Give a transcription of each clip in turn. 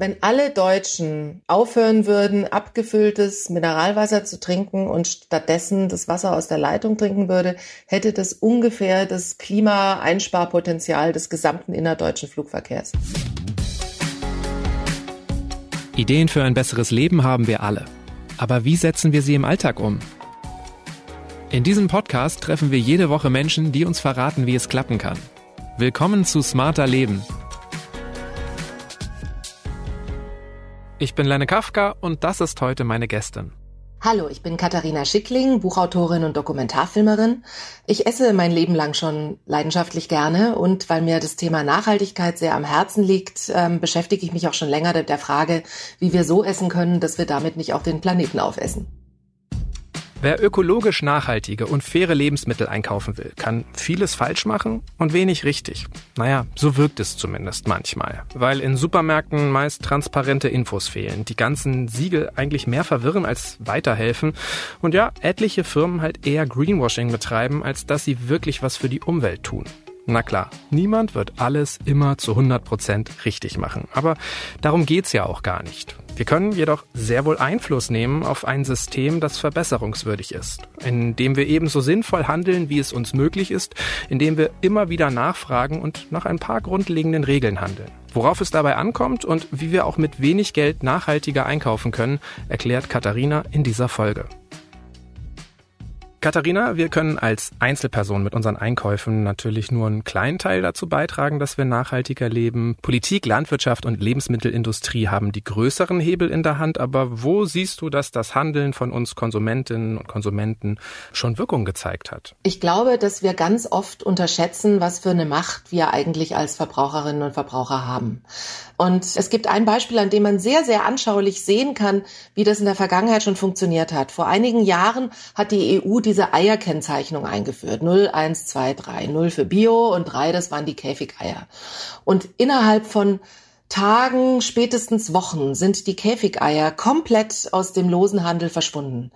Wenn alle Deutschen aufhören würden, abgefülltes Mineralwasser zu trinken und stattdessen das Wasser aus der Leitung trinken würde, hätte das ungefähr das Klimaeinsparpotenzial des gesamten innerdeutschen Flugverkehrs. Ideen für ein besseres Leben haben wir alle. Aber wie setzen wir sie im Alltag um? In diesem Podcast treffen wir jede Woche Menschen, die uns verraten, wie es klappen kann. Willkommen zu Smarter Leben Ich bin Lenne Kafka und das ist heute meine Gästin. Hallo, ich bin Katharina Schickling, Buchautorin und Dokumentarfilmerin. Ich esse mein Leben lang schon leidenschaftlich gerne und weil mir das Thema Nachhaltigkeit sehr am Herzen liegt, ähm, beschäftige ich mich auch schon länger mit der Frage, wie wir so essen können, dass wir damit nicht auch den Planeten aufessen. Wer ökologisch nachhaltige und faire Lebensmittel einkaufen will, kann vieles falsch machen und wenig richtig. Naja, so wirkt es zumindest manchmal, weil in Supermärkten meist transparente Infos fehlen, die ganzen Siegel eigentlich mehr verwirren als weiterhelfen und ja, etliche Firmen halt eher Greenwashing betreiben, als dass sie wirklich was für die Umwelt tun. Na klar, niemand wird alles immer zu 100% richtig machen. Aber darum geht's ja auch gar nicht. Wir können jedoch sehr wohl Einfluss nehmen auf ein System, das verbesserungswürdig ist, indem wir ebenso sinnvoll handeln, wie es uns möglich ist, indem wir immer wieder nachfragen und nach ein paar grundlegenden Regeln handeln. Worauf es dabei ankommt und wie wir auch mit wenig Geld nachhaltiger einkaufen können, erklärt Katharina in dieser Folge. Katharina, wir können als Einzelperson mit unseren Einkäufen natürlich nur einen kleinen Teil dazu beitragen, dass wir nachhaltiger leben. Politik, Landwirtschaft und Lebensmittelindustrie haben die größeren Hebel in der Hand, aber wo siehst du, dass das Handeln von uns Konsumentinnen und Konsumenten schon Wirkung gezeigt hat? Ich glaube, dass wir ganz oft unterschätzen, was für eine Macht wir eigentlich als Verbraucherinnen und Verbraucher haben. Und es gibt ein Beispiel, an dem man sehr, sehr anschaulich sehen kann, wie das in der Vergangenheit schon funktioniert hat. Vor einigen Jahren hat die EU die diese Eierkennzeichnung eingeführt. 0, 1, 2, 3. 0 für Bio und 3, das waren die Käfigeier. Und innerhalb von Tagen, spätestens Wochen sind die Käfigeier komplett aus dem losen Handel verschwunden.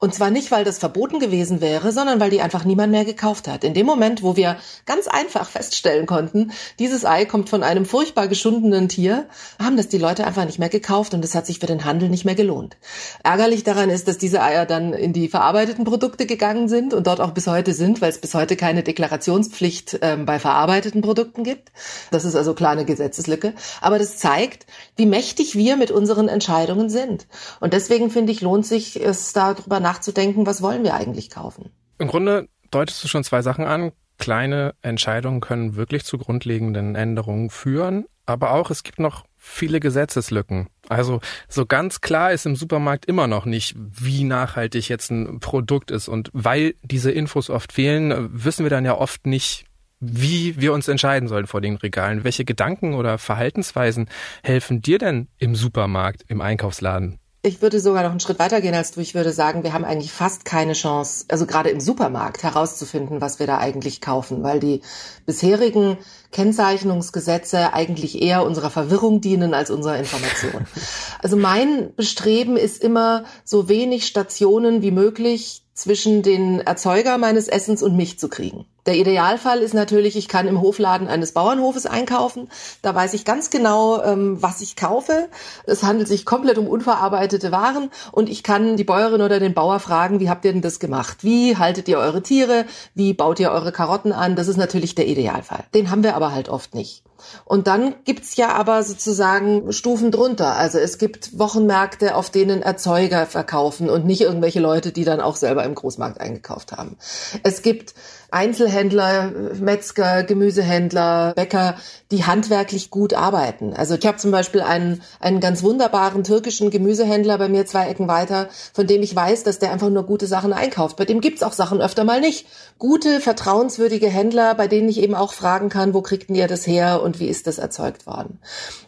Und zwar nicht, weil das verboten gewesen wäre, sondern weil die einfach niemand mehr gekauft hat. In dem Moment, wo wir ganz einfach feststellen konnten, dieses Ei kommt von einem furchtbar geschundenen Tier, haben das die Leute einfach nicht mehr gekauft und es hat sich für den Handel nicht mehr gelohnt. Ärgerlich daran ist, dass diese Eier dann in die verarbeiteten Produkte gegangen sind und dort auch bis heute sind, weil es bis heute keine Deklarationspflicht ähm, bei verarbeiteten Produkten gibt. Das ist also klar eine Gesetzeslücke. Aber das zeigt, wie mächtig wir mit unseren Entscheidungen sind. Und deswegen finde ich, lohnt sich es darüber nachzudenken, was wollen wir eigentlich kaufen. Im Grunde deutest du schon zwei Sachen an. Kleine Entscheidungen können wirklich zu grundlegenden Änderungen führen, aber auch es gibt noch viele Gesetzeslücken. Also so ganz klar ist im Supermarkt immer noch nicht, wie nachhaltig jetzt ein Produkt ist. Und weil diese Infos oft fehlen, wissen wir dann ja oft nicht, wie wir uns entscheiden sollen vor den Regalen. Welche Gedanken oder Verhaltensweisen helfen dir denn im Supermarkt, im Einkaufsladen? Ich würde sogar noch einen Schritt weiter gehen als du. Ich würde sagen, wir haben eigentlich fast keine Chance, also gerade im Supermarkt herauszufinden, was wir da eigentlich kaufen, weil die bisherigen Kennzeichnungsgesetze eigentlich eher unserer Verwirrung dienen als unserer Information. Also mein Bestreben ist immer, so wenig Stationen wie möglich zwischen den Erzeuger meines Essens und mich zu kriegen. Der Idealfall ist natürlich, ich kann im Hofladen eines Bauernhofes einkaufen. Da weiß ich ganz genau, ähm, was ich kaufe. Es handelt sich komplett um unverarbeitete Waren und ich kann die Bäuerin oder den Bauer fragen, wie habt ihr denn das gemacht? Wie haltet ihr eure Tiere? Wie baut ihr eure Karotten an? Das ist natürlich der Idealfall. Den haben wir aber halt oft nicht. Und dann gibt's ja aber sozusagen Stufen drunter. Also es gibt Wochenmärkte, auf denen Erzeuger verkaufen und nicht irgendwelche Leute, die dann auch selber im Großmarkt eingekauft haben. Es gibt Einzelhändler, Metzger, Gemüsehändler, Bäcker, die handwerklich gut arbeiten. Also ich habe zum Beispiel einen, einen ganz wunderbaren türkischen Gemüsehändler bei mir zwei Ecken weiter, von dem ich weiß, dass der einfach nur gute Sachen einkauft. Bei dem gibt's auch Sachen öfter mal nicht. Gute, vertrauenswürdige Händler, bei denen ich eben auch fragen kann, wo kriegt ihr das her und wie ist das erzeugt worden.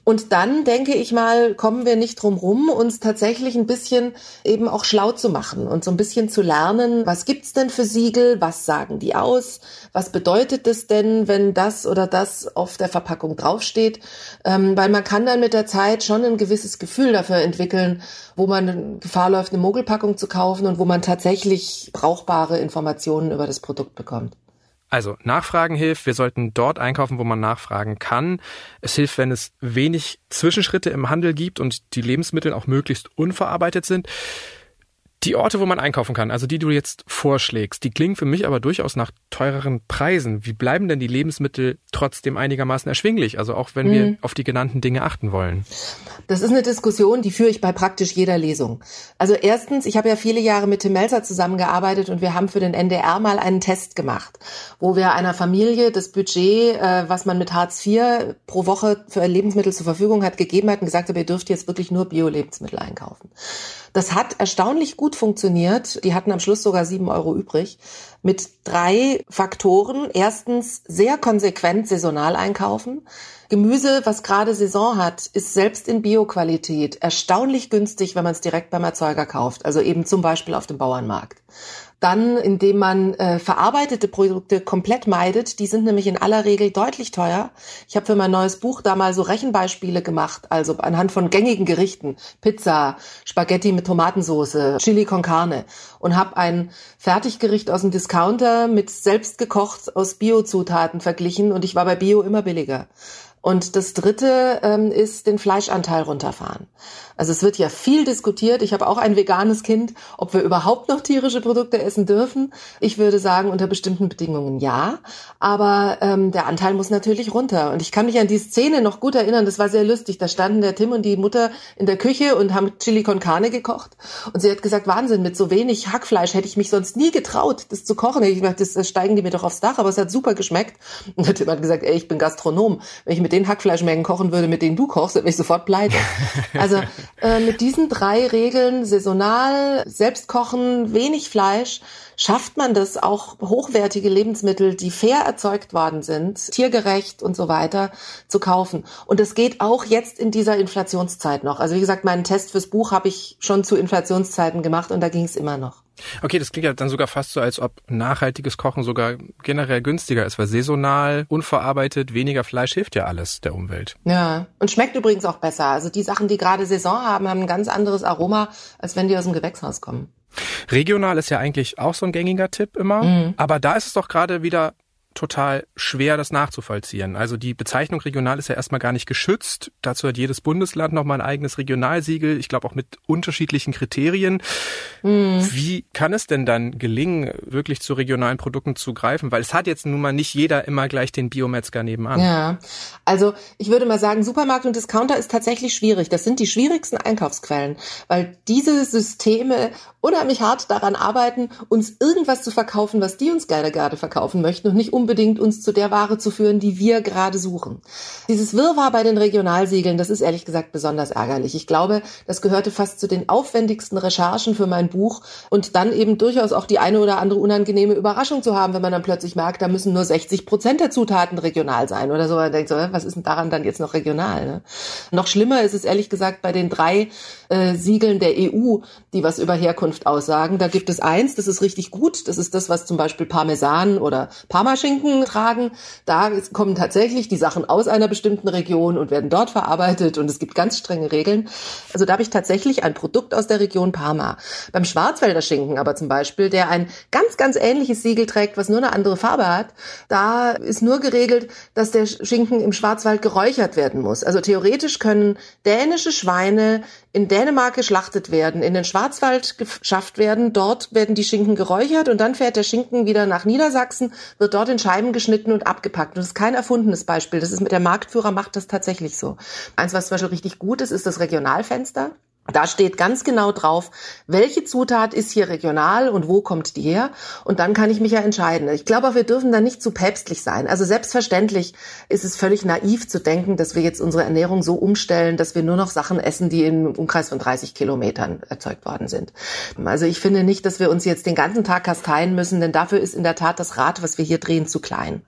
Und dann denke ich mal, kommen wir nicht drum rum, uns tatsächlich ein bisschen eben auch schlau zu machen und so ein bisschen zu lernen, was gibt's denn für Siegel, was sagen die aus? Was bedeutet es denn, wenn das oder das auf der Verpackung draufsteht? Ähm, weil man kann dann mit der Zeit schon ein gewisses Gefühl dafür entwickeln, wo man Gefahr läuft, eine Mogelpackung zu kaufen und wo man tatsächlich brauchbare Informationen über das Produkt bekommt. Also Nachfragen hilft. Wir sollten dort einkaufen, wo man nachfragen kann. Es hilft, wenn es wenig Zwischenschritte im Handel gibt und die Lebensmittel auch möglichst unverarbeitet sind. Die Orte, wo man einkaufen kann, also die du jetzt vorschlägst, die klingen für mich aber durchaus nach teureren Preisen. Wie bleiben denn die Lebensmittel trotzdem einigermaßen erschwinglich? Also auch wenn mhm. wir auf die genannten Dinge achten wollen. Das ist eine Diskussion, die führe ich bei praktisch jeder Lesung. Also erstens, ich habe ja viele Jahre mit Tim Melzer zusammengearbeitet und wir haben für den NDR mal einen Test gemacht, wo wir einer Familie das Budget, äh, was man mit Hartz IV pro Woche für Lebensmittel zur Verfügung hat, gegeben hat und gesagt hat, ihr dürft jetzt wirklich nur Bio-Lebensmittel einkaufen. Das hat erstaunlich gut funktioniert. Die hatten am Schluss sogar sieben Euro übrig. Mit drei Faktoren. Erstens sehr konsequent saisonal einkaufen. Gemüse, was gerade Saison hat, ist selbst in Bioqualität erstaunlich günstig, wenn man es direkt beim Erzeuger kauft. Also eben zum Beispiel auf dem Bauernmarkt. Dann, indem man äh, verarbeitete Produkte komplett meidet. Die sind nämlich in aller Regel deutlich teuer. Ich habe für mein neues Buch da mal so Rechenbeispiele gemacht, also anhand von gängigen Gerichten, Pizza, Spaghetti mit Tomatensauce, Chili con Carne und habe ein Fertiggericht aus dem Discounter mit selbst gekocht aus Biozutaten verglichen und ich war bei Bio immer billiger. Und das Dritte ähm, ist den Fleischanteil runterfahren. Also es wird ja viel diskutiert. Ich habe auch ein veganes Kind, ob wir überhaupt noch tierische Produkte essen dürfen. Ich würde sagen, unter bestimmten Bedingungen ja. Aber ähm, der Anteil muss natürlich runter. Und ich kann mich an die Szene noch gut erinnern. Das war sehr lustig. Da standen der Tim und die Mutter in der Küche und haben Chili con Carne gekocht. Und sie hat gesagt, Wahnsinn, mit so wenig Hackfleisch hätte ich mich sonst nie getraut, das zu kochen. Ich dachte, das, das steigen die mir doch aufs Dach. Aber es hat super geschmeckt. Und der Tim hat gesagt, ey, ich bin Gastronom. Wenn ich mit den Hackfleischmengen kochen würde, mit denen du kochst, dann wäre ich sofort pleite. Also äh, mit diesen drei Regeln, saisonal, selbst kochen, wenig Fleisch, schafft man das auch hochwertige Lebensmittel, die fair erzeugt worden sind, tiergerecht und so weiter, zu kaufen. Und das geht auch jetzt in dieser Inflationszeit noch. Also wie gesagt, meinen Test fürs Buch habe ich schon zu Inflationszeiten gemacht und da ging es immer noch. Okay, das klingt ja dann sogar fast so, als ob nachhaltiges Kochen sogar generell günstiger ist, weil saisonal, unverarbeitet, weniger Fleisch hilft ja alles der Umwelt. Ja, und schmeckt übrigens auch besser. Also die Sachen, die gerade Saison haben, haben ein ganz anderes Aroma, als wenn die aus dem Gewächshaus kommen. Regional ist ja eigentlich auch so ein gängiger Tipp immer, mhm. aber da ist es doch gerade wieder total schwer, das nachzuvollziehen. Also die Bezeichnung regional ist ja erstmal gar nicht geschützt. Dazu hat jedes Bundesland nochmal ein eigenes Regionalsiegel, ich glaube auch mit unterschiedlichen Kriterien. Mhm. Wie kann es denn dann gelingen, wirklich zu regionalen Produkten zu greifen? Weil es hat jetzt nun mal nicht jeder immer gleich den Biometzger nebenan. Ja, also ich würde mal sagen, Supermarkt und Discounter ist tatsächlich schwierig. Das sind die schwierigsten Einkaufsquellen, weil diese Systeme unheimlich hart daran arbeiten, uns irgendwas zu verkaufen, was die uns gerne gerade verkaufen möchten und nicht unbedingt uns zu der Ware zu führen, die wir gerade suchen. Dieses Wirrwarr bei den Regionalsiegeln, das ist ehrlich gesagt besonders ärgerlich. Ich glaube, das gehörte fast zu den aufwendigsten Recherchen für mein Buch und dann eben durchaus auch die eine oder andere unangenehme Überraschung zu haben, wenn man dann plötzlich merkt, da müssen nur 60 Prozent der Zutaten regional sein oder so. Man denkt so, was ist denn daran dann jetzt noch regional? Ne? Noch schlimmer ist es ehrlich gesagt bei den drei äh, Siegeln der EU, die was über Herkunft aussagen. Da gibt es eins, das ist richtig gut. Das ist das, was zum Beispiel Parmesan oder Parmaschinken tragen. Da kommen tatsächlich die Sachen aus einer bestimmten Region und werden dort verarbeitet und es gibt ganz strenge Regeln. Also da habe ich tatsächlich ein Produkt aus der Region Parma. Beim Schwarzwälder Schinken aber zum Beispiel, der ein ganz, ganz ähnliches Siegel trägt, was nur eine andere Farbe hat, da ist nur geregelt, dass der Schinken im Schwarzwald geräuchert werden muss. Also theoretisch können dänische Schweine in Dänemark geschlachtet werden, in den Schwarzwald geschafft werden. Dort werden die Schinken geräuchert und dann fährt der Schinken wieder nach Niedersachsen, wird dort in Scheiben geschnitten und abgepackt. Und das ist kein erfundenes Beispiel. Das ist mit der Marktführer macht das tatsächlich so. Eins, was zum Beispiel richtig gut ist, ist das Regionalfenster. Da steht ganz genau drauf, welche Zutat ist hier regional und wo kommt die her. Und dann kann ich mich ja entscheiden. Ich glaube auch, wir dürfen da nicht zu päpstlich sein. Also selbstverständlich ist es völlig naiv zu denken, dass wir jetzt unsere Ernährung so umstellen, dass wir nur noch Sachen essen, die im Umkreis von 30 Kilometern erzeugt worden sind. Also ich finde nicht, dass wir uns jetzt den ganzen Tag kasteien müssen, denn dafür ist in der Tat das Rad, was wir hier drehen, zu klein.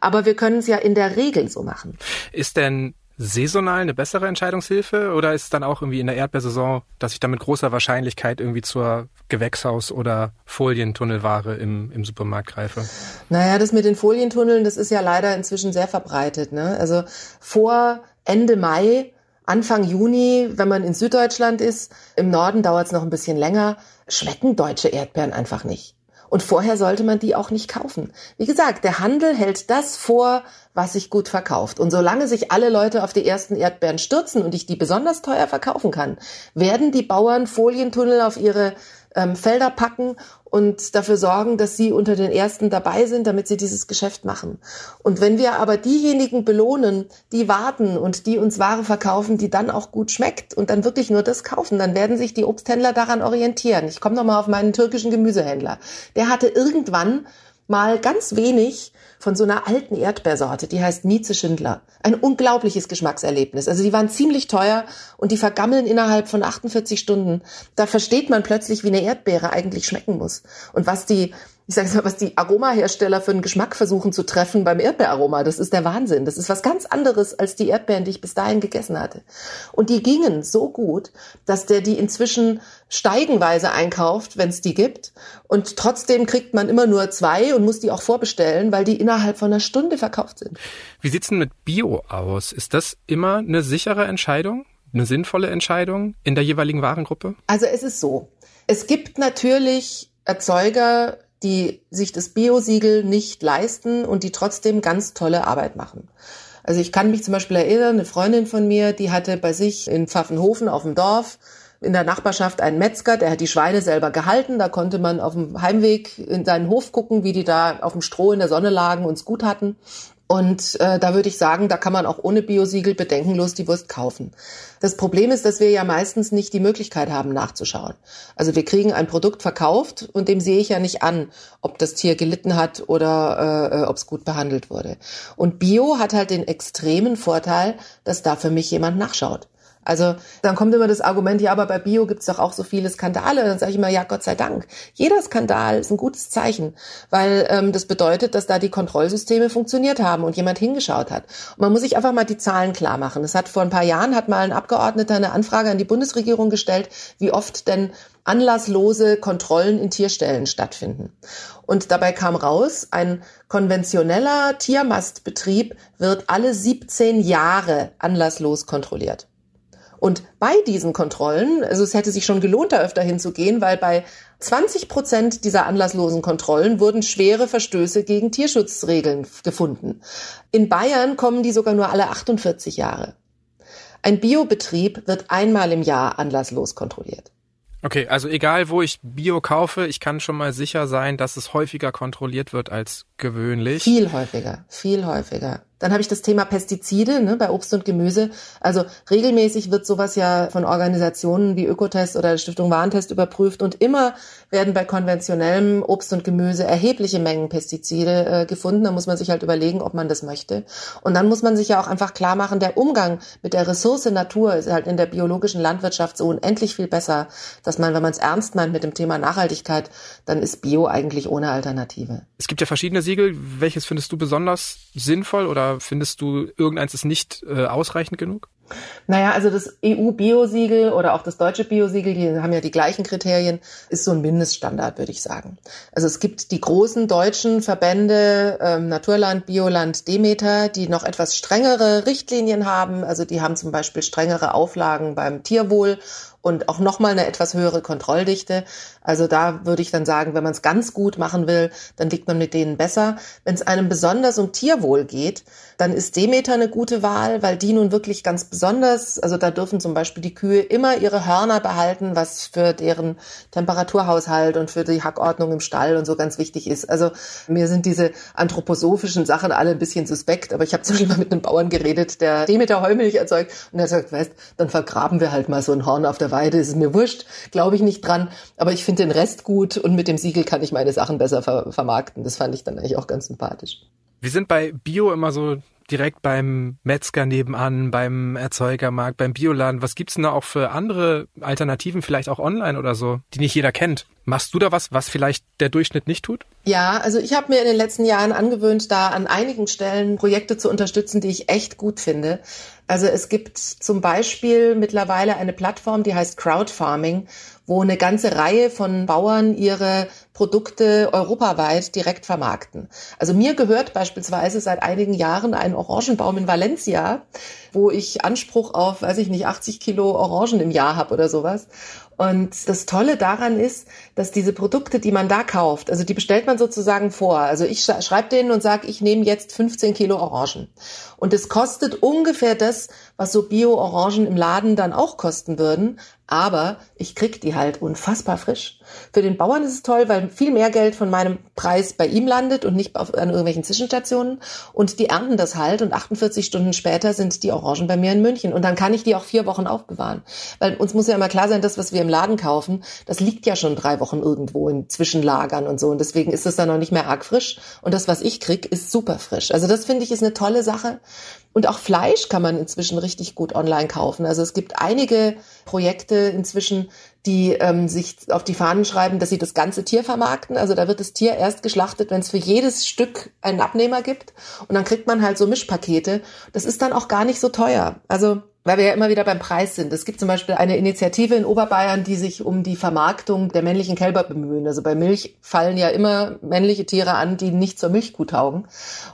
Aber wir können es ja in der Regel so machen. Ist denn saisonal eine bessere Entscheidungshilfe oder ist es dann auch irgendwie in der Erdbeersaison, dass ich dann mit großer Wahrscheinlichkeit irgendwie zur Gewächshaus- oder Folientunnelware im, im Supermarkt greife? Naja, das mit den Folientunneln, das ist ja leider inzwischen sehr verbreitet. Ne? Also vor Ende Mai Anfang Juni, wenn man in Süddeutschland ist, im Norden dauert es noch ein bisschen länger, schmecken deutsche Erdbeeren einfach nicht. Und vorher sollte man die auch nicht kaufen. Wie gesagt, der Handel hält das vor, was sich gut verkauft. Und solange sich alle Leute auf die ersten Erdbeeren stürzen und ich die besonders teuer verkaufen kann, werden die Bauern Folientunnel auf ihre ähm, Felder packen und dafür sorgen, dass sie unter den Ersten dabei sind, damit sie dieses Geschäft machen. Und wenn wir aber diejenigen belohnen, die warten und die uns Ware verkaufen, die dann auch gut schmeckt und dann wirklich nur das kaufen, dann werden sich die Obsthändler daran orientieren. Ich komme nochmal auf meinen türkischen Gemüsehändler. Der hatte irgendwann mal ganz wenig von so einer alten Erdbeersorte, die heißt Mieze Schindler. Ein unglaubliches Geschmackserlebnis. Also die waren ziemlich teuer und die vergammeln innerhalb von 48 Stunden. Da versteht man plötzlich, wie eine Erdbeere eigentlich schmecken muss. Und was die ich sage mal, was die Aromahersteller für einen Geschmack versuchen zu treffen beim Erdbeeraroma. Das ist der Wahnsinn. Das ist was ganz anderes als die Erdbeeren, die ich bis dahin gegessen hatte. Und die gingen so gut, dass der die inzwischen steigenweise einkauft, wenn es die gibt. Und trotzdem kriegt man immer nur zwei und muss die auch vorbestellen, weil die innerhalb von einer Stunde verkauft sind. Wie sieht's denn mit Bio aus? Ist das immer eine sichere Entscheidung? Eine sinnvolle Entscheidung in der jeweiligen Warengruppe? Also es ist so. Es gibt natürlich Erzeuger, die sich das Bio-Siegel nicht leisten und die trotzdem ganz tolle Arbeit machen. Also ich kann mich zum Beispiel erinnern, eine Freundin von mir, die hatte bei sich in Pfaffenhofen auf dem Dorf in der Nachbarschaft einen Metzger, der hat die Schweine selber gehalten. Da konnte man auf dem Heimweg in seinen Hof gucken, wie die da auf dem Stroh in der Sonne lagen und es gut hatten. Und äh, da würde ich sagen, da kann man auch ohne Biosiegel bedenkenlos die Wurst kaufen. Das Problem ist, dass wir ja meistens nicht die Möglichkeit haben, nachzuschauen. Also wir kriegen ein Produkt verkauft und dem sehe ich ja nicht an, ob das Tier gelitten hat oder äh, ob es gut behandelt wurde. Und Bio hat halt den extremen Vorteil, dass da für mich jemand nachschaut. Also dann kommt immer das Argument, ja, aber bei Bio gibt's doch auch so viele Skandale. Dann sage ich immer, ja, Gott sei Dank. Jeder Skandal ist ein gutes Zeichen, weil ähm, das bedeutet, dass da die Kontrollsysteme funktioniert haben und jemand hingeschaut hat. Und man muss sich einfach mal die Zahlen klar machen. Es hat vor ein paar Jahren hat mal ein Abgeordneter eine Anfrage an die Bundesregierung gestellt, wie oft denn anlasslose Kontrollen in Tierstellen stattfinden. Und dabei kam raus, ein konventioneller Tiermastbetrieb wird alle 17 Jahre anlasslos kontrolliert. Und bei diesen Kontrollen, also es hätte sich schon gelohnt, da öfter hinzugehen, weil bei 20 Prozent dieser anlasslosen Kontrollen wurden schwere Verstöße gegen Tierschutzregeln gefunden. In Bayern kommen die sogar nur alle 48 Jahre. Ein Biobetrieb wird einmal im Jahr anlasslos kontrolliert. Okay, also egal wo ich Bio kaufe, ich kann schon mal sicher sein, dass es häufiger kontrolliert wird als gewöhnlich. Viel häufiger, viel häufiger. Dann habe ich das Thema Pestizide ne, bei Obst und Gemüse. Also regelmäßig wird sowas ja von Organisationen wie Ökotest oder Stiftung Warentest überprüft und immer werden bei konventionellem Obst und Gemüse erhebliche Mengen Pestizide äh, gefunden. Da muss man sich halt überlegen, ob man das möchte. Und dann muss man sich ja auch einfach klar machen, der Umgang mit der Ressource Natur ist halt in der biologischen Landwirtschaft so unendlich viel besser, dass man, wenn man es ernst meint mit dem Thema Nachhaltigkeit, dann ist Bio eigentlich ohne Alternative. Es gibt ja verschiedene Siegel. Welches findest du besonders sinnvoll oder findest du, irgendeins ist nicht äh, ausreichend genug? Naja, also das EU-Biosiegel oder auch das deutsche Biosiegel, die haben ja die gleichen Kriterien, ist so ein Mindeststandard, würde ich sagen. Also es gibt die großen deutschen Verbände, ähm, Naturland, Bioland, Demeter, die noch etwas strengere Richtlinien haben. Also die haben zum Beispiel strengere Auflagen beim Tierwohl und auch nochmal eine etwas höhere Kontrolldichte. Also da würde ich dann sagen, wenn man es ganz gut machen will, dann liegt man mit denen besser. Wenn es einem besonders um Tierwohl geht, dann ist Demeter eine gute Wahl, weil die nun wirklich ganz besonders, also da dürfen zum Beispiel die Kühe immer ihre Hörner behalten, was für deren Temperaturhaushalt und für die Hackordnung im Stall und so ganz wichtig ist. Also mir sind diese anthroposophischen Sachen alle ein bisschen suspekt, aber ich habe zum Beispiel mal mit einem Bauern geredet, der Demeter Heumilch erzeugt und er sagt, weißt, dann vergraben wir halt mal so ein Horn auf der Weide, ist mir wurscht, glaube ich nicht dran, aber ich finde den Rest gut und mit dem Siegel kann ich meine Sachen besser ver vermarkten. Das fand ich dann eigentlich auch ganz sympathisch. Wir sind bei Bio immer so direkt beim Metzger nebenan, beim Erzeugermarkt, beim Bioladen. Was gibt's denn da auch für andere Alternativen, vielleicht auch online oder so, die nicht jeder kennt? Machst du da was, was vielleicht der Durchschnitt nicht tut? Ja, also ich habe mir in den letzten Jahren angewöhnt, da an einigen Stellen Projekte zu unterstützen, die ich echt gut finde. Also es gibt zum Beispiel mittlerweile eine Plattform, die heißt Crowdfarming, wo eine ganze Reihe von Bauern ihre Produkte europaweit direkt vermarkten. Also mir gehört beispielsweise seit einigen Jahren ein Orangenbaum in Valencia, wo ich Anspruch auf, weiß ich nicht, 80 Kilo Orangen im Jahr habe oder sowas. Und das Tolle daran ist, dass diese Produkte, die man da kauft, also die bestellt man sozusagen vor. Also ich schreibe denen und sage, ich nehme jetzt 15 Kilo Orangen. Und es kostet ungefähr das, was so Bio-Orangen im Laden dann auch kosten würden. Aber ich krieg die halt unfassbar frisch. Für den Bauern ist es toll, weil viel mehr Geld von meinem Preis bei ihm landet und nicht auf, an irgendwelchen Zwischenstationen. Und die ernten das halt und 48 Stunden später sind die Orangen bei mir in München. Und dann kann ich die auch vier Wochen aufbewahren. Weil uns muss ja immer klar sein, das, was wir im Laden kaufen, das liegt ja schon drei Wochen irgendwo in Zwischenlagern und so. Und deswegen ist es dann noch nicht mehr arg frisch. Und das, was ich krieg, ist super frisch. Also das finde ich ist eine tolle Sache. Und auch Fleisch kann man inzwischen richtig gut online kaufen. Also es gibt einige Projekte inzwischen, die ähm, sich auf die Fahnen schreiben, dass sie das ganze Tier vermarkten. Also da wird das Tier erst geschlachtet, wenn es für jedes Stück einen Abnehmer gibt. Und dann kriegt man halt so Mischpakete. Das ist dann auch gar nicht so teuer. Also weil wir ja immer wieder beim Preis sind. Es gibt zum Beispiel eine Initiative in Oberbayern, die sich um die Vermarktung der männlichen Kälber bemühen. Also bei Milch fallen ja immer männliche Tiere an, die nicht zur Milchkuh taugen.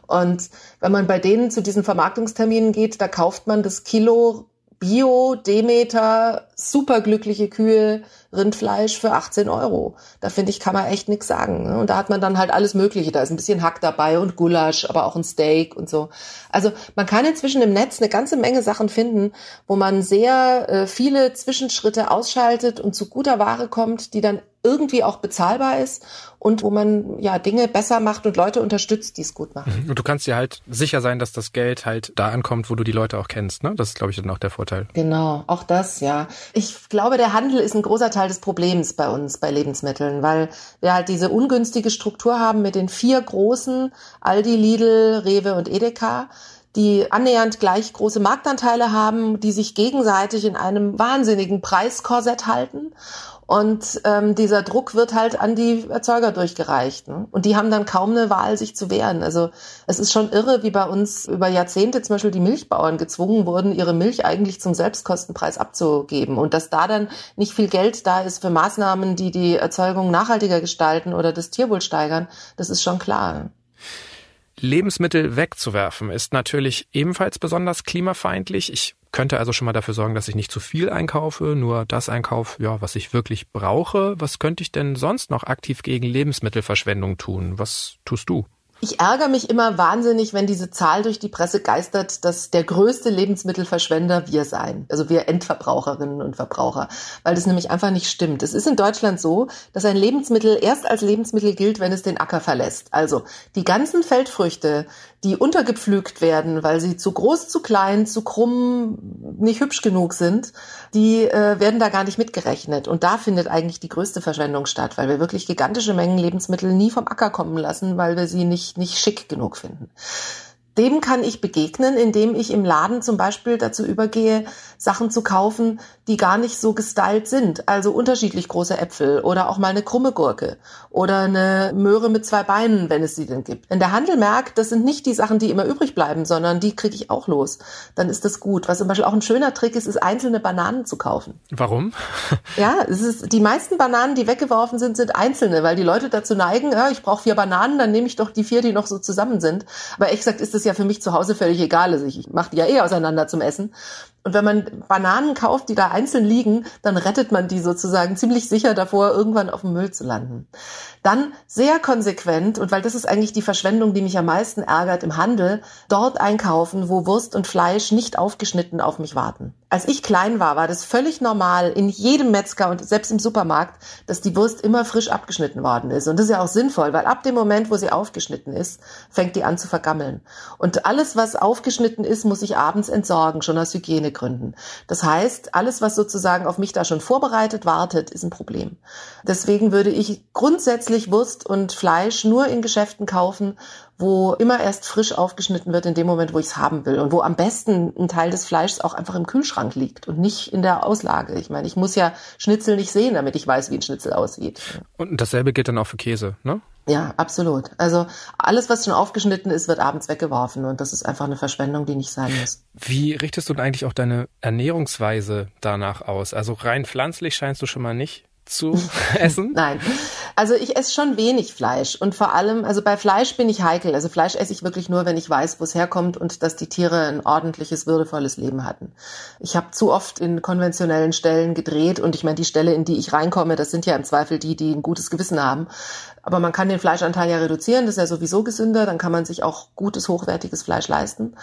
Und wenn man bei denen zu diesen Vermarktungsterminen geht, da kauft man das Kilo Bio, Demeter, superglückliche Kühe, Rindfleisch für 18 Euro. Da finde ich, kann man echt nichts sagen. Ne? Und da hat man dann halt alles Mögliche. Da ist ein bisschen Hack dabei und Gulasch, aber auch ein Steak und so. Also man kann inzwischen im Netz eine ganze Menge Sachen finden, wo man sehr äh, viele Zwischenschritte ausschaltet und zu guter Ware kommt, die dann irgendwie auch bezahlbar ist und wo man ja Dinge besser macht und Leute unterstützt, die es gut machen. Mhm. Und du kannst dir halt sicher sein, dass das Geld halt da ankommt, wo du die Leute auch kennst. Ne? Das ist, glaube ich, dann auch der Vorteil. Genau, auch das, ja. Ich glaube, der Handel ist ein großer Teil des Problems bei uns bei Lebensmitteln, weil wir halt diese ungünstige Struktur haben mit den vier großen Aldi, Lidl, Rewe und Edeka die annähernd gleich große Marktanteile haben, die sich gegenseitig in einem wahnsinnigen Preiskorsett halten und ähm, dieser Druck wird halt an die Erzeuger durchgereicht. Ne? Und die haben dann kaum eine Wahl, sich zu wehren. Also es ist schon irre, wie bei uns über Jahrzehnte zum Beispiel die Milchbauern gezwungen wurden, ihre Milch eigentlich zum Selbstkostenpreis abzugeben. Und dass da dann nicht viel Geld da ist für Maßnahmen, die die Erzeugung nachhaltiger gestalten oder das Tierwohl steigern, das ist schon klar. Lebensmittel wegzuwerfen ist natürlich ebenfalls besonders klimafeindlich. Ich könnte also schon mal dafür sorgen, dass ich nicht zu viel einkaufe, nur das einkaufe, ja, was ich wirklich brauche. Was könnte ich denn sonst noch aktiv gegen Lebensmittelverschwendung tun? Was tust du? Ich ärgere mich immer wahnsinnig, wenn diese Zahl durch die Presse geistert, dass der größte Lebensmittelverschwender wir seien. Also wir Endverbraucherinnen und Verbraucher. Weil das nämlich einfach nicht stimmt. Es ist in Deutschland so, dass ein Lebensmittel erst als Lebensmittel gilt, wenn es den Acker verlässt. Also die ganzen Feldfrüchte, die untergepflügt werden, weil sie zu groß, zu klein, zu krumm, nicht hübsch genug sind, die äh, werden da gar nicht mitgerechnet. Und da findet eigentlich die größte Verschwendung statt, weil wir wirklich gigantische Mengen Lebensmittel nie vom Acker kommen lassen, weil wir sie nicht, nicht schick genug finden. Dem kann ich begegnen, indem ich im Laden zum Beispiel dazu übergehe, Sachen zu kaufen, die gar nicht so gestylt sind. Also unterschiedlich große Äpfel oder auch mal eine krumme Gurke oder eine Möhre mit zwei Beinen, wenn es sie denn gibt. Wenn der Handel merkt, das sind nicht die Sachen, die immer übrig bleiben, sondern die kriege ich auch los, dann ist das gut. Was zum Beispiel auch ein schöner Trick ist, ist einzelne Bananen zu kaufen. Warum? ja, es ist, die meisten Bananen, die weggeworfen sind, sind einzelne, weil die Leute dazu neigen, ja, ich brauche vier Bananen, dann nehme ich doch die vier, die noch so zusammen sind. Aber ehrlich gesagt ist das ja für mich zu Hause völlig egal. Also ich mache die ja eh auseinander zum Essen. Und wenn man Bananen kauft, die da einzeln liegen, dann rettet man die sozusagen ziemlich sicher davor, irgendwann auf dem Müll zu landen. Dann sehr konsequent, und weil das ist eigentlich die Verschwendung, die mich am meisten ärgert im Handel, dort einkaufen, wo Wurst und Fleisch nicht aufgeschnitten auf mich warten. Als ich klein war, war das völlig normal in jedem Metzger und selbst im Supermarkt, dass die Wurst immer frisch abgeschnitten worden ist. Und das ist ja auch sinnvoll, weil ab dem Moment, wo sie aufgeschnitten ist, fängt die an zu vergammeln. Und alles, was aufgeschnitten ist, muss ich abends entsorgen, schon aus Hygienegründen. Das heißt, alles, was sozusagen auf mich da schon vorbereitet wartet, ist ein Problem. Deswegen würde ich grundsätzlich Wurst und Fleisch nur in Geschäften kaufen, wo immer erst frisch aufgeschnitten wird in dem Moment, wo ich es haben will und wo am besten ein Teil des Fleischs auch einfach im Kühlschrank liegt und nicht in der Auslage. Ich meine, ich muss ja Schnitzel nicht sehen, damit ich weiß, wie ein Schnitzel aussieht. Und dasselbe gilt dann auch für Käse, ne? Ja, absolut. Also alles, was schon aufgeschnitten ist, wird abends weggeworfen und das ist einfach eine Verschwendung, die nicht sein muss. Wie richtest du denn eigentlich auch deine Ernährungsweise danach aus? Also rein pflanzlich scheinst du schon mal nicht zu essen? Nein. Also ich esse schon wenig Fleisch und vor allem, also bei Fleisch bin ich heikel. Also Fleisch esse ich wirklich nur, wenn ich weiß, wo es herkommt und dass die Tiere ein ordentliches, würdevolles Leben hatten. Ich habe zu oft in konventionellen Stellen gedreht und ich meine, die Stelle, in die ich reinkomme, das sind ja im Zweifel die, die ein gutes Gewissen haben. Aber man kann den Fleischanteil ja reduzieren, das ist ja sowieso gesünder, dann kann man sich auch gutes, hochwertiges Fleisch leisten.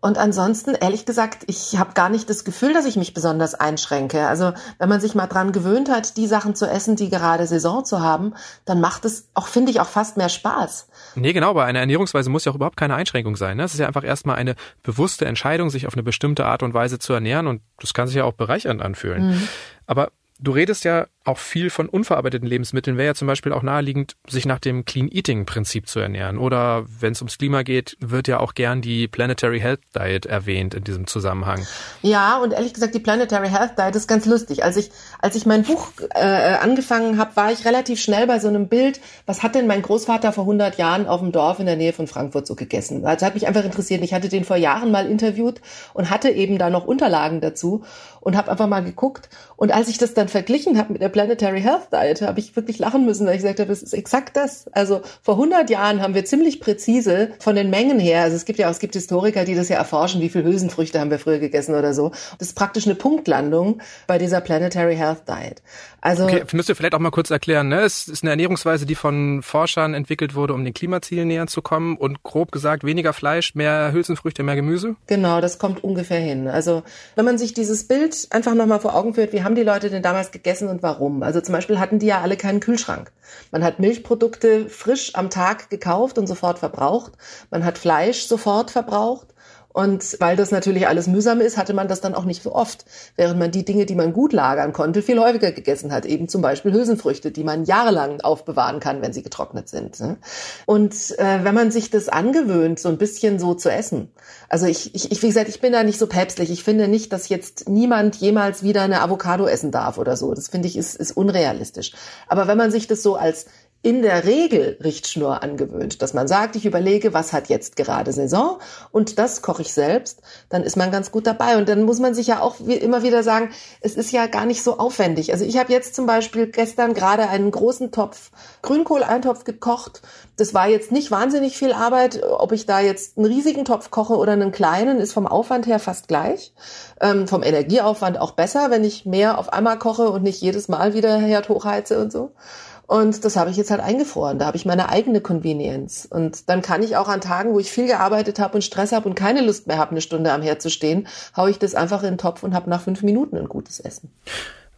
Und ansonsten, ehrlich gesagt, ich habe gar nicht das Gefühl, dass ich mich besonders einschränke. Also wenn man sich mal dran gewöhnt hat, die Sachen zu essen, die gerade Saison zu haben, dann macht es auch, finde ich, auch fast mehr Spaß. Nee, genau, bei einer Ernährungsweise muss ja auch überhaupt keine Einschränkung sein. Ne? Es ist ja einfach erstmal eine bewusste Entscheidung, sich auf eine bestimmte Art und Weise zu ernähren und das kann sich ja auch bereichernd anfühlen. Mhm. Aber Du redest ja auch viel von unverarbeiteten Lebensmitteln. Wäre ja zum Beispiel auch naheliegend, sich nach dem Clean Eating Prinzip zu ernähren. Oder wenn es ums Klima geht, wird ja auch gern die Planetary Health Diet erwähnt in diesem Zusammenhang. Ja, und ehrlich gesagt, die Planetary Health Diet ist ganz lustig. Als ich, als ich mein Buch äh, angefangen habe, war ich relativ schnell bei so einem Bild, was hat denn mein Großvater vor 100 Jahren auf dem Dorf in der Nähe von Frankfurt so gegessen? Das hat mich einfach interessiert. Ich hatte den vor Jahren mal interviewt und hatte eben da noch Unterlagen dazu und habe einfach mal geguckt. Und als ich das dann verglichen habe mit der Planetary Health Diet, habe ich wirklich lachen müssen, weil ich gesagt habe, das ist exakt das. Also vor 100 Jahren haben wir ziemlich präzise von den Mengen her, also es gibt ja auch, es gibt Historiker, die das ja erforschen, wie viel Hülsenfrüchte haben wir früher gegessen oder so. Das ist praktisch eine Punktlandung bei dieser Planetary Health Diet. Also okay, müsst ihr vielleicht auch mal kurz erklären. Ne? Es ist eine Ernährungsweise, die von Forschern entwickelt wurde, um den Klimazielen näher zu kommen und grob gesagt weniger Fleisch, mehr Hülsenfrüchte, mehr Gemüse. Genau, das kommt ungefähr hin. Also wenn man sich dieses Bild einfach nochmal vor Augen führt, wie haben die Leute denn damals gegessen und warum? Also zum Beispiel hatten die ja alle keinen Kühlschrank. Man hat Milchprodukte frisch am Tag gekauft und sofort verbraucht. Man hat Fleisch sofort verbraucht. Und weil das natürlich alles mühsam ist, hatte man das dann auch nicht so oft, während man die Dinge, die man gut lagern konnte, viel häufiger gegessen hat. Eben zum Beispiel Hülsenfrüchte, die man jahrelang aufbewahren kann, wenn sie getrocknet sind. Ne? Und äh, wenn man sich das angewöhnt, so ein bisschen so zu essen. Also ich, ich, ich, wie gesagt, ich bin da nicht so päpstlich. Ich finde nicht, dass jetzt niemand jemals wieder eine Avocado essen darf oder so. Das finde ich ist, ist unrealistisch. Aber wenn man sich das so als in der Regel Richtschnur angewöhnt, dass man sagt, ich überlege, was hat jetzt gerade Saison und das koche ich selbst, dann ist man ganz gut dabei. Und dann muss man sich ja auch immer wieder sagen, es ist ja gar nicht so aufwendig. Also ich habe jetzt zum Beispiel gestern gerade einen großen Topf Grünkohleintopf gekocht. Das war jetzt nicht wahnsinnig viel Arbeit. Ob ich da jetzt einen riesigen Topf koche oder einen kleinen, ist vom Aufwand her fast gleich. Ähm, vom Energieaufwand auch besser, wenn ich mehr auf einmal koche und nicht jedes Mal wieder Herd hochheize und so. Und das habe ich jetzt halt eingefroren. Da habe ich meine eigene Convenience. Und dann kann ich auch an Tagen, wo ich viel gearbeitet habe und Stress habe und keine Lust mehr habe, eine Stunde am Herd zu stehen, haue ich das einfach in den Topf und habe nach fünf Minuten ein gutes Essen.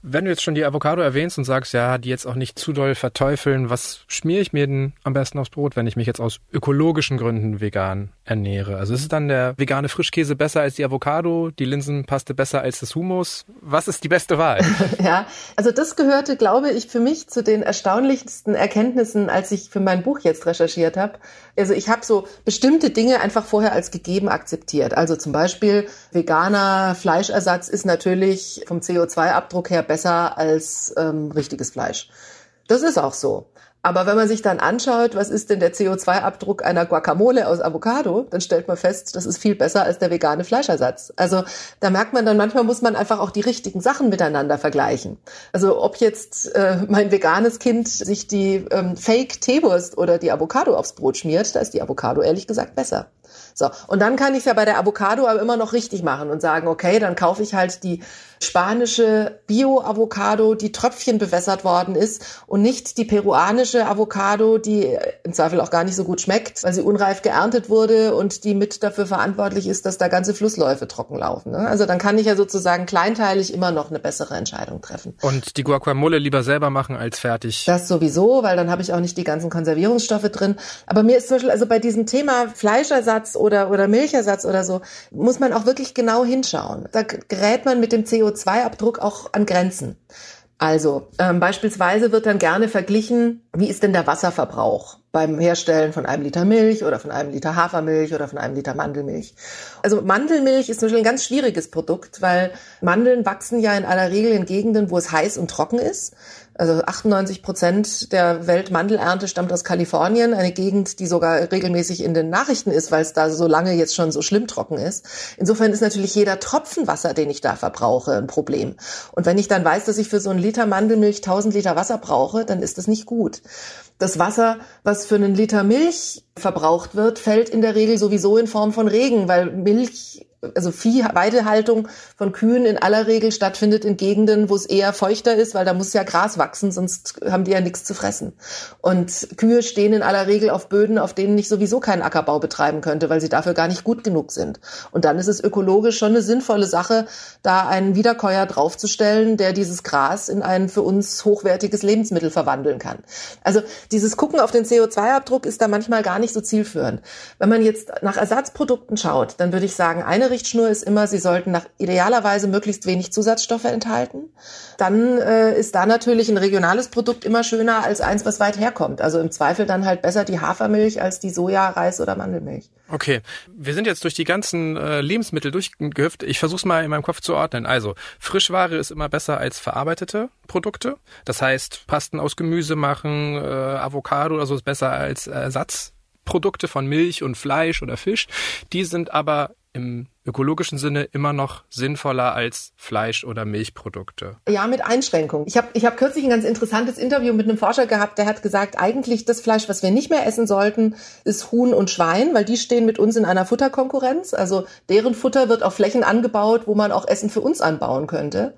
Wenn du jetzt schon die Avocado erwähnst und sagst, ja, die jetzt auch nicht zu doll verteufeln, was schmiere ich mir denn am besten aufs Brot, wenn ich mich jetzt aus ökologischen Gründen vegan ernähre? Also ist dann der vegane Frischkäse besser als die Avocado, die Linsenpaste besser als das Hummus? Was ist die beste Wahl? ja, also das gehörte, glaube ich, für mich zu den erstaunlichsten Erkenntnissen, als ich für mein Buch jetzt recherchiert habe. Also ich habe so bestimmte Dinge einfach vorher als gegeben akzeptiert. Also zum Beispiel veganer Fleischersatz ist natürlich vom CO2-Abdruck her besser als ähm, richtiges Fleisch. Das ist auch so. Aber wenn man sich dann anschaut, was ist denn der CO2-Abdruck einer Guacamole aus Avocado, dann stellt man fest, das ist viel besser als der vegane Fleischersatz. Also da merkt man dann, manchmal muss man einfach auch die richtigen Sachen miteinander vergleichen. Also ob jetzt äh, mein veganes Kind sich die ähm, Fake-Teewurst oder die Avocado aufs Brot schmiert, da ist die Avocado ehrlich gesagt besser. So, und dann kann ich es ja bei der Avocado aber immer noch richtig machen und sagen, okay, dann kaufe ich halt die spanische Bio-Avocado, die Tröpfchen bewässert worden ist und nicht die peruanische Avocado, die im Zweifel auch gar nicht so gut schmeckt, weil sie unreif geerntet wurde und die mit dafür verantwortlich ist, dass da ganze Flussläufe trocken laufen. Ne? Also dann kann ich ja sozusagen kleinteilig immer noch eine bessere Entscheidung treffen. Und die Guacamole lieber selber machen als fertig. Das sowieso, weil dann habe ich auch nicht die ganzen Konservierungsstoffe drin. Aber mir ist zum Beispiel, also bei diesem Thema Fleischersatz oder, oder Milchersatz oder so, muss man auch wirklich genau hinschauen. Da gerät man mit dem CO CO2-Abdruck auch an Grenzen. Also ähm, beispielsweise wird dann gerne verglichen, wie ist denn der Wasserverbrauch beim Herstellen von einem Liter Milch oder von einem Liter Hafermilch oder von einem Liter Mandelmilch. Also Mandelmilch ist zum Beispiel ein ganz schwieriges Produkt, weil Mandeln wachsen ja in aller Regel in Gegenden, wo es heiß und trocken ist. Also 98 Prozent der Weltmandelernte stammt aus Kalifornien, eine Gegend, die sogar regelmäßig in den Nachrichten ist, weil es da so lange jetzt schon so schlimm trocken ist. Insofern ist natürlich jeder Tropfen Wasser, den ich da verbrauche, ein Problem. Und wenn ich dann weiß, dass ich für so einen Liter Mandelmilch 1000 Liter Wasser brauche, dann ist das nicht gut. Das Wasser, was für einen Liter Milch verbraucht wird, fällt in der Regel sowieso in Form von Regen, weil Milch also Viehweidehaltung von Kühen in aller Regel stattfindet in Gegenden, wo es eher feuchter ist, weil da muss ja Gras wachsen, sonst haben die ja nichts zu fressen. Und Kühe stehen in aller Regel auf Böden, auf denen ich sowieso keinen Ackerbau betreiben könnte, weil sie dafür gar nicht gut genug sind. Und dann ist es ökologisch schon eine sinnvolle Sache, da einen Wiederkäuer draufzustellen, der dieses Gras in ein für uns hochwertiges Lebensmittel verwandeln kann. Also dieses Gucken auf den CO2-Abdruck ist da manchmal gar nicht so zielführend. Wenn man jetzt nach Ersatzprodukten schaut, dann würde ich sagen, eine Richtschnur ist immer, sie sollten nach idealerweise möglichst wenig Zusatzstoffe enthalten. Dann äh, ist da natürlich ein regionales Produkt immer schöner als eins, was weit herkommt. Also im Zweifel dann halt besser die Hafermilch als die Soja, Reis oder Mandelmilch. Okay, wir sind jetzt durch die ganzen äh, Lebensmittel durchgehüpft. Ich versuche es mal in meinem Kopf zu ordnen. Also Frischware ist immer besser als verarbeitete Produkte. Das heißt, Pasten aus Gemüse machen, äh, Avocado oder so ist besser als Ersatzprodukte von Milch und Fleisch oder Fisch. Die sind aber im ökologischen Sinne immer noch sinnvoller als Fleisch- oder Milchprodukte. Ja, mit Einschränkungen. Ich habe ich hab kürzlich ein ganz interessantes Interview mit einem Forscher gehabt, der hat gesagt, eigentlich das Fleisch, was wir nicht mehr essen sollten, ist Huhn und Schwein, weil die stehen mit uns in einer Futterkonkurrenz. Also deren Futter wird auf Flächen angebaut, wo man auch Essen für uns anbauen könnte.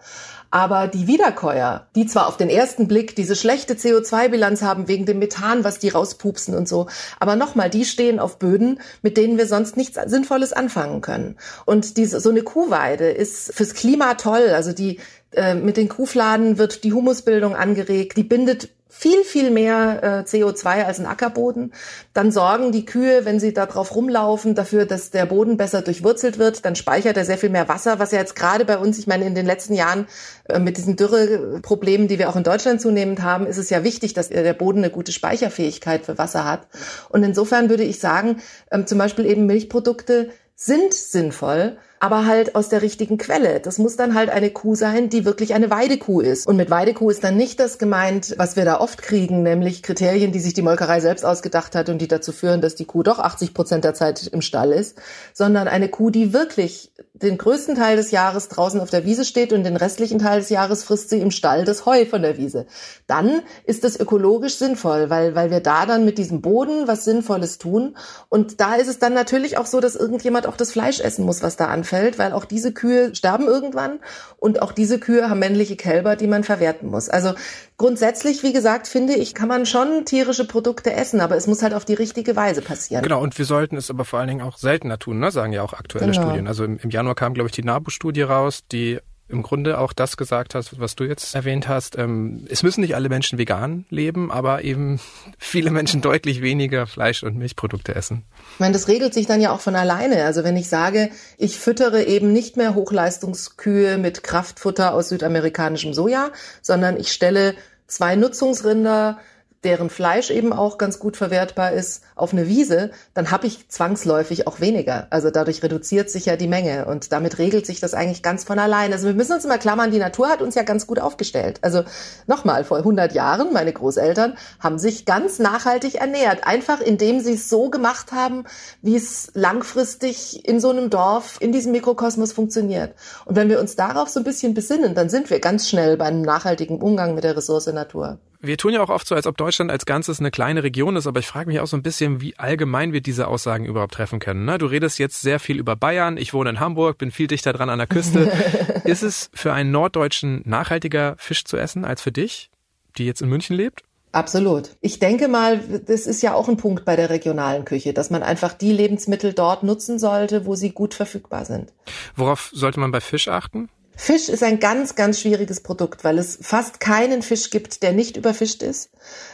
Aber die Wiederkäuer, die zwar auf den ersten Blick diese schlechte CO2-Bilanz haben wegen dem Methan, was die rauspupsen und so, aber nochmal, die stehen auf Böden, mit denen wir sonst nichts Sinnvolles anfangen können. Und diese, so eine Kuhweide ist fürs Klima toll. Also die, äh, mit den Kuhfladen wird die Humusbildung angeregt, die bindet viel, viel mehr äh, CO2 als ein Ackerboden. Dann sorgen die Kühe, wenn sie da drauf rumlaufen, dafür, dass der Boden besser durchwurzelt wird. Dann speichert er sehr viel mehr Wasser, was ja jetzt gerade bei uns, ich meine, in den letzten Jahren äh, mit diesen Dürreproblemen, die wir auch in Deutschland zunehmend haben, ist es ja wichtig, dass der Boden eine gute Speicherfähigkeit für Wasser hat. Und insofern würde ich sagen, ähm, zum Beispiel eben Milchprodukte sind sinnvoll, aber halt aus der richtigen Quelle. Das muss dann halt eine Kuh sein, die wirklich eine Weidekuh ist. Und mit Weidekuh ist dann nicht das gemeint, was wir da oft kriegen, nämlich Kriterien, die sich die Molkerei selbst ausgedacht hat und die dazu führen, dass die Kuh doch 80 Prozent der Zeit im Stall ist, sondern eine Kuh, die wirklich den größten Teil des Jahres draußen auf der Wiese steht und den restlichen Teil des Jahres frisst sie im Stall das Heu von der Wiese. Dann ist das ökologisch sinnvoll, weil, weil wir da dann mit diesem Boden was Sinnvolles tun. Und da ist es dann natürlich auch so, dass irgendjemand auch das Fleisch essen muss, was da anfällt, weil auch diese Kühe sterben irgendwann und auch diese Kühe haben männliche Kälber, die man verwerten muss. Also grundsätzlich, wie gesagt, finde ich, kann man schon tierische Produkte essen, aber es muss halt auf die richtige Weise passieren. Genau, und wir sollten es aber vor allen Dingen auch seltener tun, ne? sagen ja auch aktuelle genau. Studien. Also im, im Januar kam, glaube ich, die NABU-Studie raus, die im Grunde auch das gesagt hast, was du jetzt erwähnt hast. Ähm, es müssen nicht alle Menschen vegan leben, aber eben viele Menschen deutlich weniger Fleisch- und Milchprodukte essen. Ich meine, das regelt sich dann ja auch von alleine. Also wenn ich sage, ich füttere eben nicht mehr Hochleistungskühe mit Kraftfutter aus südamerikanischem Soja, sondern ich stelle zwei Nutzungsrinder deren Fleisch eben auch ganz gut verwertbar ist, auf eine Wiese, dann habe ich zwangsläufig auch weniger. Also dadurch reduziert sich ja die Menge und damit regelt sich das eigentlich ganz von allein. Also wir müssen uns immer klammern, die Natur hat uns ja ganz gut aufgestellt. Also nochmal, vor 100 Jahren, meine Großeltern haben sich ganz nachhaltig ernährt, einfach indem sie es so gemacht haben, wie es langfristig in so einem Dorf, in diesem Mikrokosmos funktioniert. Und wenn wir uns darauf so ein bisschen besinnen, dann sind wir ganz schnell bei einem nachhaltigen Umgang mit der Ressource Natur wir tun ja auch oft so, als ob Deutschland als Ganzes eine kleine Region ist, aber ich frage mich auch so ein bisschen, wie allgemein wir diese Aussagen überhaupt treffen können. Ne? Du redest jetzt sehr viel über Bayern, ich wohne in Hamburg, bin viel dichter dran an der Küste. ist es für einen Norddeutschen nachhaltiger Fisch zu essen als für dich, die jetzt in München lebt? Absolut. Ich denke mal, das ist ja auch ein Punkt bei der regionalen Küche, dass man einfach die Lebensmittel dort nutzen sollte, wo sie gut verfügbar sind. Worauf sollte man bei Fisch achten? Fisch ist ein ganz, ganz schwieriges Produkt, weil es fast keinen Fisch gibt, der nicht überfischt ist.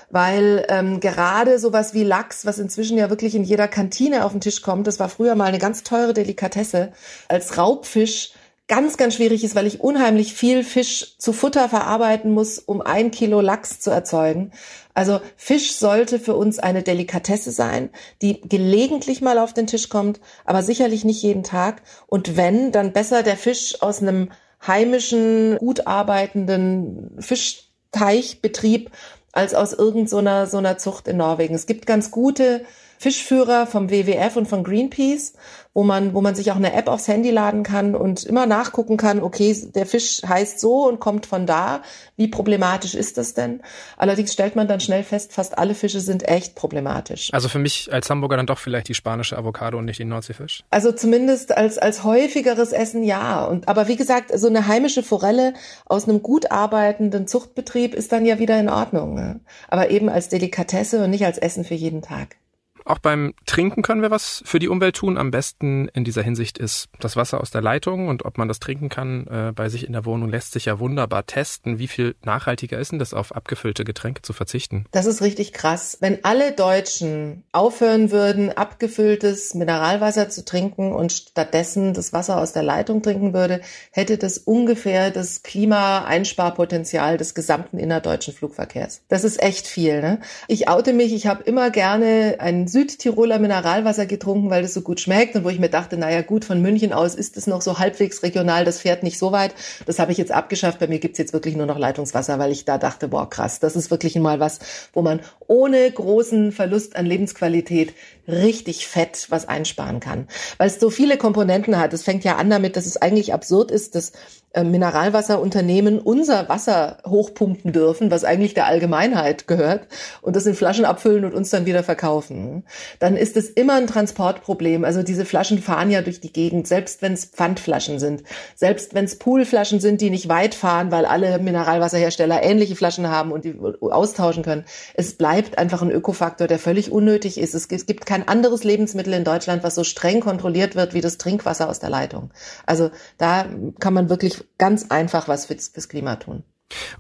Weil ähm, gerade sowas wie Lachs, was inzwischen ja wirklich in jeder Kantine auf den Tisch kommt, das war früher mal eine ganz teure Delikatesse, als Raubfisch ganz, ganz schwierig ist, weil ich unheimlich viel Fisch zu Futter verarbeiten muss, um ein Kilo Lachs zu erzeugen. Also Fisch sollte für uns eine Delikatesse sein, die gelegentlich mal auf den Tisch kommt, aber sicherlich nicht jeden Tag. Und wenn, dann besser der Fisch aus einem heimischen, gut arbeitenden Fisch Teichbetrieb als aus irgendeiner so, so einer Zucht in Norwegen. Es gibt ganz gute Fischführer vom WWF und von Greenpeace, wo man, wo man sich auch eine App aufs Handy laden kann und immer nachgucken kann, okay, der Fisch heißt so und kommt von da. Wie problematisch ist das denn? Allerdings stellt man dann schnell fest, fast alle Fische sind echt problematisch. Also für mich als Hamburger dann doch vielleicht die spanische Avocado und nicht den Nordseefisch? Also zumindest als, als häufigeres Essen ja. Und, aber wie gesagt, so eine heimische Forelle aus einem gut arbeitenden Zuchtbetrieb ist dann ja wieder in Ordnung. Ne? Aber eben als Delikatesse und nicht als Essen für jeden Tag. Auch beim Trinken können wir was für die Umwelt tun. Am besten in dieser Hinsicht ist das Wasser aus der Leitung und ob man das trinken kann äh, bei sich in der Wohnung lässt sich ja wunderbar testen. Wie viel nachhaltiger ist denn das, auf abgefüllte Getränke zu verzichten? Das ist richtig krass. Wenn alle Deutschen aufhören würden, abgefülltes Mineralwasser zu trinken und stattdessen das Wasser aus der Leitung trinken würde, hätte das ungefähr das Klimaeinsparpotenzial des gesamten innerdeutschen Flugverkehrs. Das ist echt viel. Ne? Ich oute mich, ich habe immer gerne einen Südtiroler Mineralwasser getrunken, weil das so gut schmeckt und wo ich mir dachte, naja gut, von München aus ist es noch so halbwegs regional, das fährt nicht so weit. Das habe ich jetzt abgeschafft. Bei mir gibt's jetzt wirklich nur noch Leitungswasser, weil ich da dachte, boah, krass, das ist wirklich mal was, wo man ohne großen Verlust an Lebensqualität richtig fett was einsparen kann. Weil es so viele Komponenten hat. Es fängt ja an damit, dass es eigentlich absurd ist, dass äh, Mineralwasserunternehmen unser Wasser hochpumpen dürfen, was eigentlich der Allgemeinheit gehört, und das in Flaschen abfüllen und uns dann wieder verkaufen. Dann ist es immer ein Transportproblem. Also diese Flaschen fahren ja durch die Gegend, selbst wenn es Pfandflaschen sind, selbst wenn es Poolflaschen sind, die nicht weit fahren, weil alle Mineralwasserhersteller ähnliche Flaschen haben und die austauschen können. Es bleibt einfach ein Ökofaktor, der völlig unnötig ist. Es gibt kein anderes Lebensmittel in Deutschland, was so streng kontrolliert wird wie das Trinkwasser aus der Leitung. Also da kann man wirklich ganz einfach was fürs, fürs Klima tun.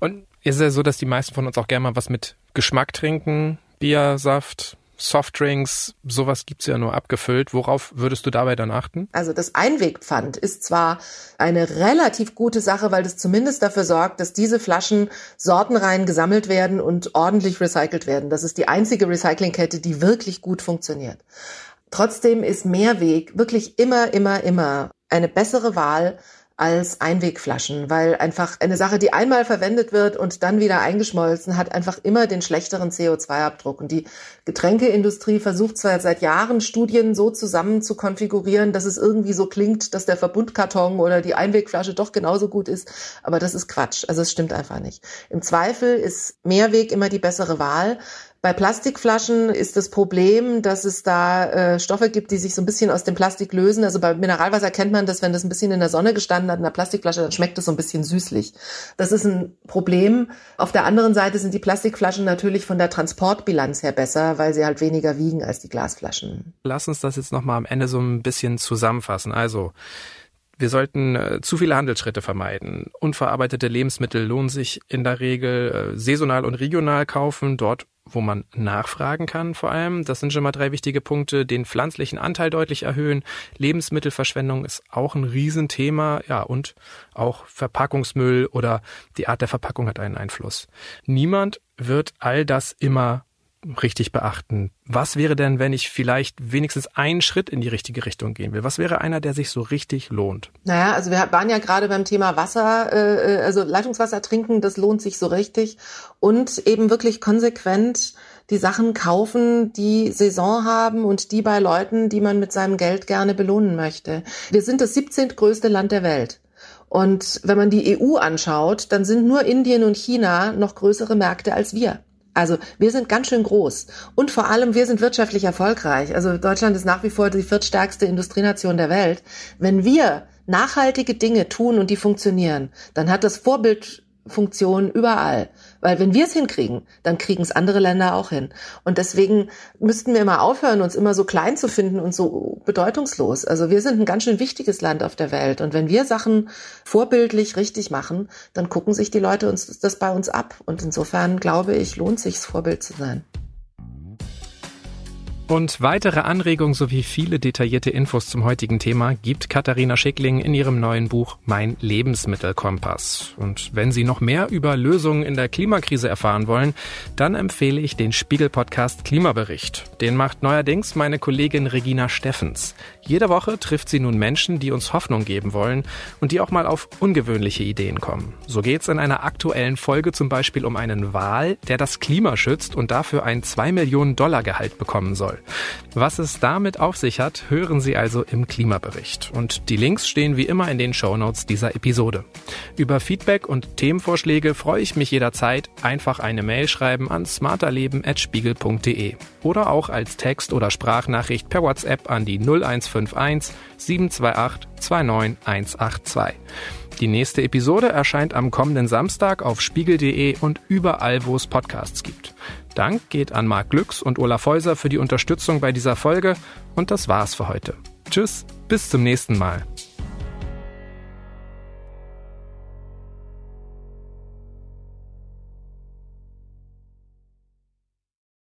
Und ist es ja so, dass die meisten von uns auch gerne mal was mit Geschmack trinken? Bier, Saft, Softdrinks, sowas gibt's ja nur abgefüllt. Worauf würdest du dabei dann achten? Also das Einwegpfand ist zwar eine relativ gute Sache, weil das zumindest dafür sorgt, dass diese Flaschen sortenrein gesammelt werden und ordentlich recycelt werden. Das ist die einzige Recyclingkette, die wirklich gut funktioniert. Trotzdem ist Mehrweg wirklich immer, immer, immer eine bessere Wahl als Einwegflaschen, weil einfach eine Sache, die einmal verwendet wird und dann wieder eingeschmolzen, hat einfach immer den schlechteren CO2-Abdruck. Und die Getränkeindustrie versucht zwar seit Jahren Studien so zusammen zu konfigurieren, dass es irgendwie so klingt, dass der Verbundkarton oder die Einwegflasche doch genauso gut ist, aber das ist Quatsch. Also es stimmt einfach nicht. Im Zweifel ist Mehrweg immer die bessere Wahl. Bei Plastikflaschen ist das Problem, dass es da äh, Stoffe gibt, die sich so ein bisschen aus dem Plastik lösen. Also bei Mineralwasser kennt man das, wenn das ein bisschen in der Sonne gestanden hat in der Plastikflasche, dann schmeckt es so ein bisschen süßlich. Das ist ein Problem. Auf der anderen Seite sind die Plastikflaschen natürlich von der Transportbilanz her besser, weil sie halt weniger wiegen als die Glasflaschen. Lass uns das jetzt nochmal am Ende so ein bisschen zusammenfassen. Also wir sollten äh, zu viele Handelsschritte vermeiden. Unverarbeitete Lebensmittel lohnen sich in der Regel äh, saisonal und regional kaufen, dort wo man nachfragen kann vor allem. Das sind schon mal drei wichtige Punkte. Den pflanzlichen Anteil deutlich erhöhen. Lebensmittelverschwendung ist auch ein Riesenthema. Ja, und auch Verpackungsmüll oder die Art der Verpackung hat einen Einfluss. Niemand wird all das immer richtig beachten. Was wäre denn, wenn ich vielleicht wenigstens einen Schritt in die richtige Richtung gehen will? Was wäre einer, der sich so richtig lohnt? Naja, also wir waren ja gerade beim Thema Wasser, äh, also Leitungswasser trinken, das lohnt sich so richtig. Und eben wirklich konsequent die Sachen kaufen, die Saison haben und die bei Leuten, die man mit seinem Geld gerne belohnen möchte. Wir sind das 17. größte Land der Welt. Und wenn man die EU anschaut, dann sind nur Indien und China noch größere Märkte als wir. Also wir sind ganz schön groß und vor allem wir sind wirtschaftlich erfolgreich. Also Deutschland ist nach wie vor die viertstärkste Industrienation der Welt. Wenn wir nachhaltige Dinge tun und die funktionieren, dann hat das Vorbild Funktion überall. Weil wenn wir es hinkriegen, dann kriegen es andere Länder auch hin. Und deswegen müssten wir immer aufhören, uns immer so klein zu finden und so bedeutungslos. Also wir sind ein ganz schön wichtiges Land auf der Welt. Und wenn wir Sachen vorbildlich richtig machen, dann gucken sich die Leute uns das bei uns ab. Und insofern glaube ich, lohnt sich Vorbild zu sein. Und weitere Anregungen sowie viele detaillierte Infos zum heutigen Thema gibt Katharina Schickling in ihrem neuen Buch Mein Lebensmittelkompass. Und wenn Sie noch mehr über Lösungen in der Klimakrise erfahren wollen, dann empfehle ich den Spiegel-Podcast Klimabericht. Den macht neuerdings meine Kollegin Regina Steffens. Jede Woche trifft sie nun Menschen, die uns Hoffnung geben wollen und die auch mal auf ungewöhnliche Ideen kommen. So geht's in einer aktuellen Folge zum Beispiel um einen Wal, der das Klima schützt und dafür ein 2 Millionen Dollar Gehalt bekommen soll. Was es damit auf sich hat, hören Sie also im Klimabericht. Und die Links stehen wie immer in den Shownotes dieser Episode. Über Feedback und Themenvorschläge freue ich mich jederzeit. Einfach eine Mail schreiben an smarterleben.spiegel.de oder auch als Text- oder Sprachnachricht per WhatsApp an die 0151 728 29182. Die nächste Episode erscheint am kommenden Samstag auf spiegel.de und überall, wo es Podcasts gibt. Dank geht an Marc Glücks und Olaf Häuser für die Unterstützung bei dieser Folge und das war's für heute. Tschüss, bis zum nächsten Mal.